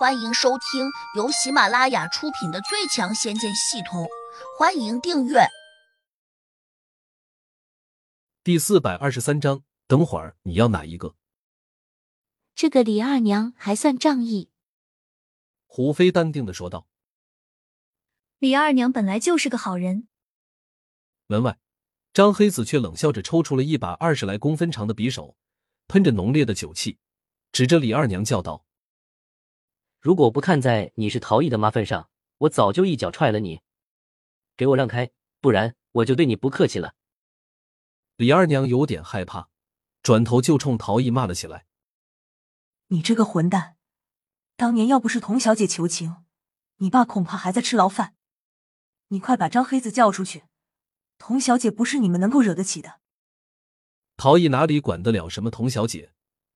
欢迎收听由喜马拉雅出品的《最强仙剑系统》，欢迎订阅。第四百二十三章，等会儿你要哪一个？这个李二娘还算仗义。胡飞淡定的说道：“李二娘本来就是个好人。”门外，张黑子却冷笑着抽出了一把二十来公分长的匕首，喷着浓烈的酒气，指着李二娘叫道。如果不看在你是陶艺的妈份上，我早就一脚踹了你。给我让开，不然我就对你不客气了。李二娘有点害怕，转头就冲陶艺骂了起来：“你这个混蛋！当年要不是童小姐求情，你爸恐怕还在吃牢饭。你快把张黑子叫出去！童小姐不是你们能够惹得起的。”陶艺哪里管得了什么童小姐？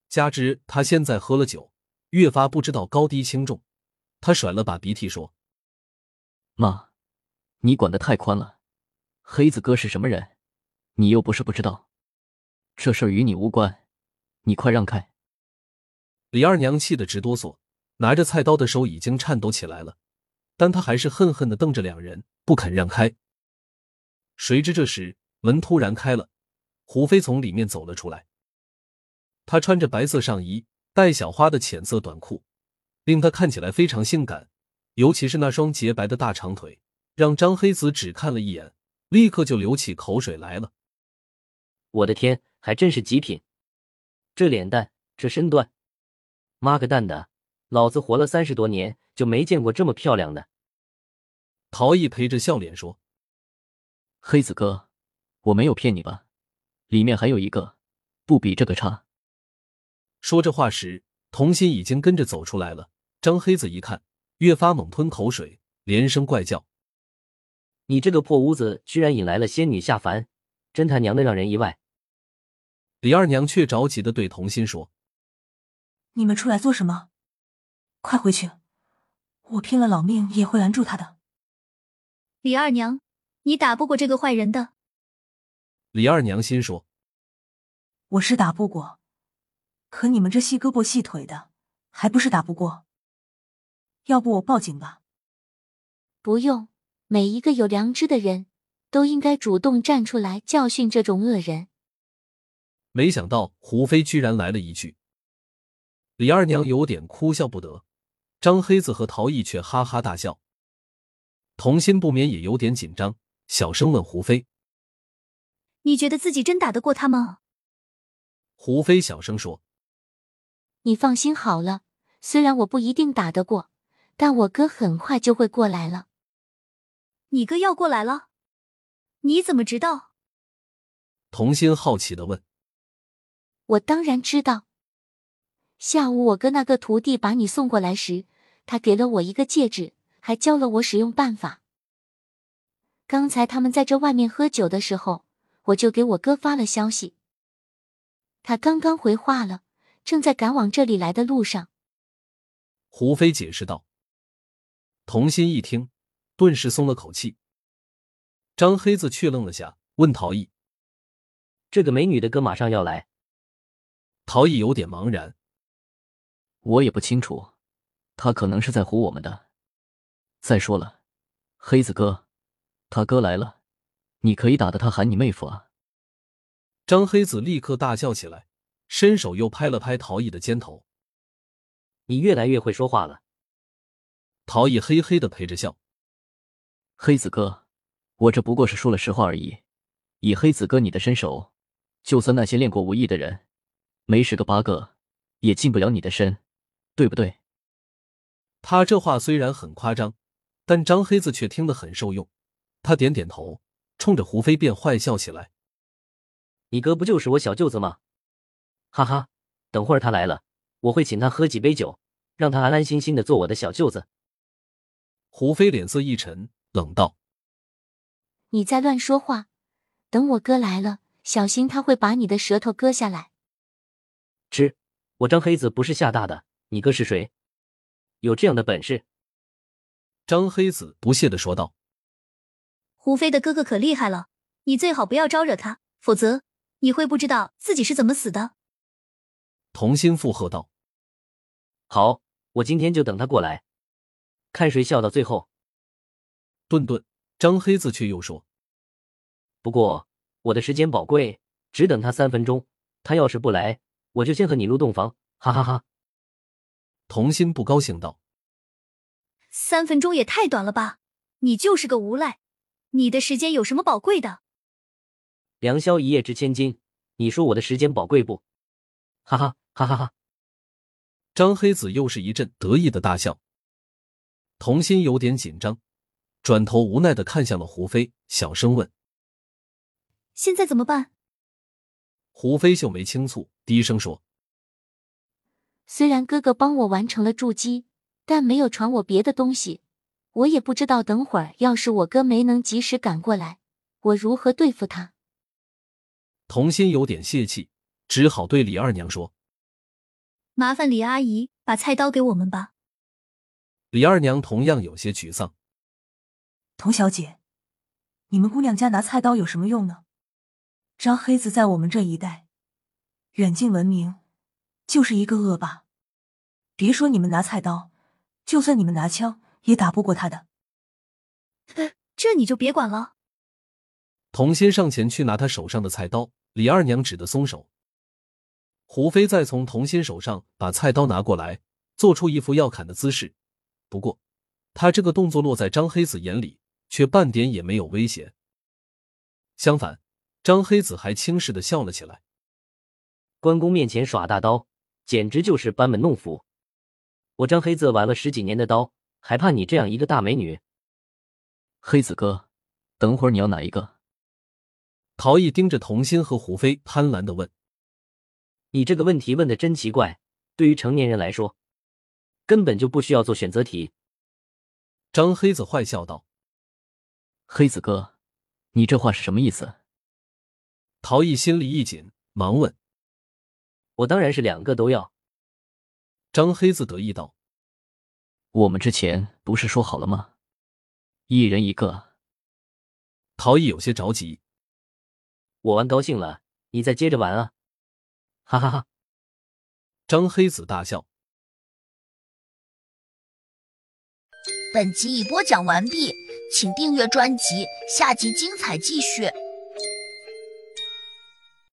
加之他现在喝了酒。越发不知道高低轻重，他甩了把鼻涕说：“妈，你管的太宽了。黑子哥是什么人，你又不是不知道。这事儿与你无关，你快让开。”李二娘气得直哆嗦，拿着菜刀的手已经颤抖起来了，但她还是恨恨的瞪着两人，不肯让开。谁知这时门突然开了，胡飞从里面走了出来，他穿着白色上衣。带小花的浅色短裤，令她看起来非常性感，尤其是那双洁白的大长腿，让张黑子只看了一眼，立刻就流起口水来了。我的天，还真是极品！这脸蛋，这身段，妈个蛋的，老子活了三十多年就没见过这么漂亮的。陶艺陪着笑脸说：“黑子哥，我没有骗你吧？里面还有一个，不比这个差。”说这话时，童心已经跟着走出来了。张黑子一看，越发猛吞口水，连声怪叫：“你这个破屋子，居然引来了仙女下凡，真他娘的让人意外！”李二娘却着急的对童心说：“你们出来做什么？快回去！我拼了老命也会拦住他的。”李二娘，你打不过这个坏人的。李二娘心说：“我是打不过。”可你们这细胳膊细腿的，还不是打不过？要不我报警吧？不用，每一个有良知的人都应该主动站出来教训这种恶人。没想到胡飞居然来了一句，李二娘有点哭笑不得，张黑子和陶艺却哈哈大笑。童心不免也有点紧张，小声问胡飞：“你觉得自己真打得过他吗？”胡飞小声说。你放心好了，虽然我不一定打得过，但我哥很快就会过来了。你哥要过来了？你怎么知道？童心好奇的问。我当然知道。下午我哥那个徒弟把你送过来时，他给了我一个戒指，还教了我使用办法。刚才他们在这外面喝酒的时候，我就给我哥发了消息，他刚刚回话了。正在赶往这里来的路上，胡飞解释道。童心一听，顿时松了口气。张黑子却愣了下，问陶艺：“这个美女的哥马上要来？”陶艺有点茫然：“我也不清楚，他可能是在唬我们的。再说了，黑子哥，他哥来了，你可以打得他喊你妹夫啊！”张黑子立刻大笑起来。伸手又拍了拍陶艺的肩头，你越来越会说话了。陶艺嘿嘿的陪着笑。黑子哥，我这不过是说了实话而已。以黑子哥你的身手，就算那些练过武艺的人，没十个八个也近不了你的身，对不对？他这话虽然很夸张，但张黑子却听得很受用。他点点头，冲着胡飞便坏笑起来：“你哥不就是我小舅子吗？”哈哈，等会儿他来了，我会请他喝几杯酒，让他安安心心的做我的小舅子。胡飞脸色一沉，冷道：“你在乱说话，等我哥来了，小心他会把你的舌头割下来。”吃，我张黑子不是吓大的，你哥是谁？有这样的本事？张黑子不屑的说道：“胡飞的哥哥可厉害了，你最好不要招惹他，否则你会不知道自己是怎么死的。”童心附和道：“好，我今天就等他过来，看谁笑到最后。顿顿，张黑子却又说：“不过我的时间宝贵，只等他三分钟。他要是不来，我就先和你入洞房。”哈哈哈。童心不高兴道：“三分钟也太短了吧！你就是个无赖，你的时间有什么宝贵的？良宵一夜值千金，你说我的时间宝贵不？哈哈哈哈哈！”张黑子又是一阵得意的大笑。童心有点紧张，转头无奈的看向了胡飞，小声问：“现在怎么办？”胡飞秀眉轻蹙，低声说。虽然哥哥帮我完成了筑基，但没有传我别的东西，我也不知道等会儿要是我哥没能及时赶过来，我如何对付他。童心有点泄气，只好对李二娘说：“麻烦李阿姨把菜刀给我们吧。”李二娘同样有些沮丧。童小姐，你们姑娘家拿菜刀有什么用呢？张黑子在我们这一带远近闻名。就是一个恶霸，别说你们拿菜刀，就算你们拿枪，也打不过他的。这你就别管了。童心上前去拿他手上的菜刀，李二娘只得松手。胡飞再从童心手上把菜刀拿过来，做出一副要砍的姿势。不过，他这个动作落在张黑子眼里，却半点也没有威胁。相反，张黑子还轻视的笑了起来。关公面前耍大刀。简直就是班门弄斧！我张黑子玩了十几年的刀，还怕你这样一个大美女？黑子哥，等会儿你要哪一个？陶艺盯着童心和胡飞，贪婪的问：“你这个问题问的真奇怪，对于成年人来说，根本就不需要做选择题。”张黑子坏笑道：“黑子哥，你这话是什么意思？”陶艺心里一紧，忙问。我当然是两个都要。张黑子得意道：“我们之前不是说好了吗？一人一个。”陶艺有些着急：“我玩高兴了，你再接着玩啊！”哈哈哈。张黑子大笑。本集已播讲完毕，请订阅专辑，下集精彩继续。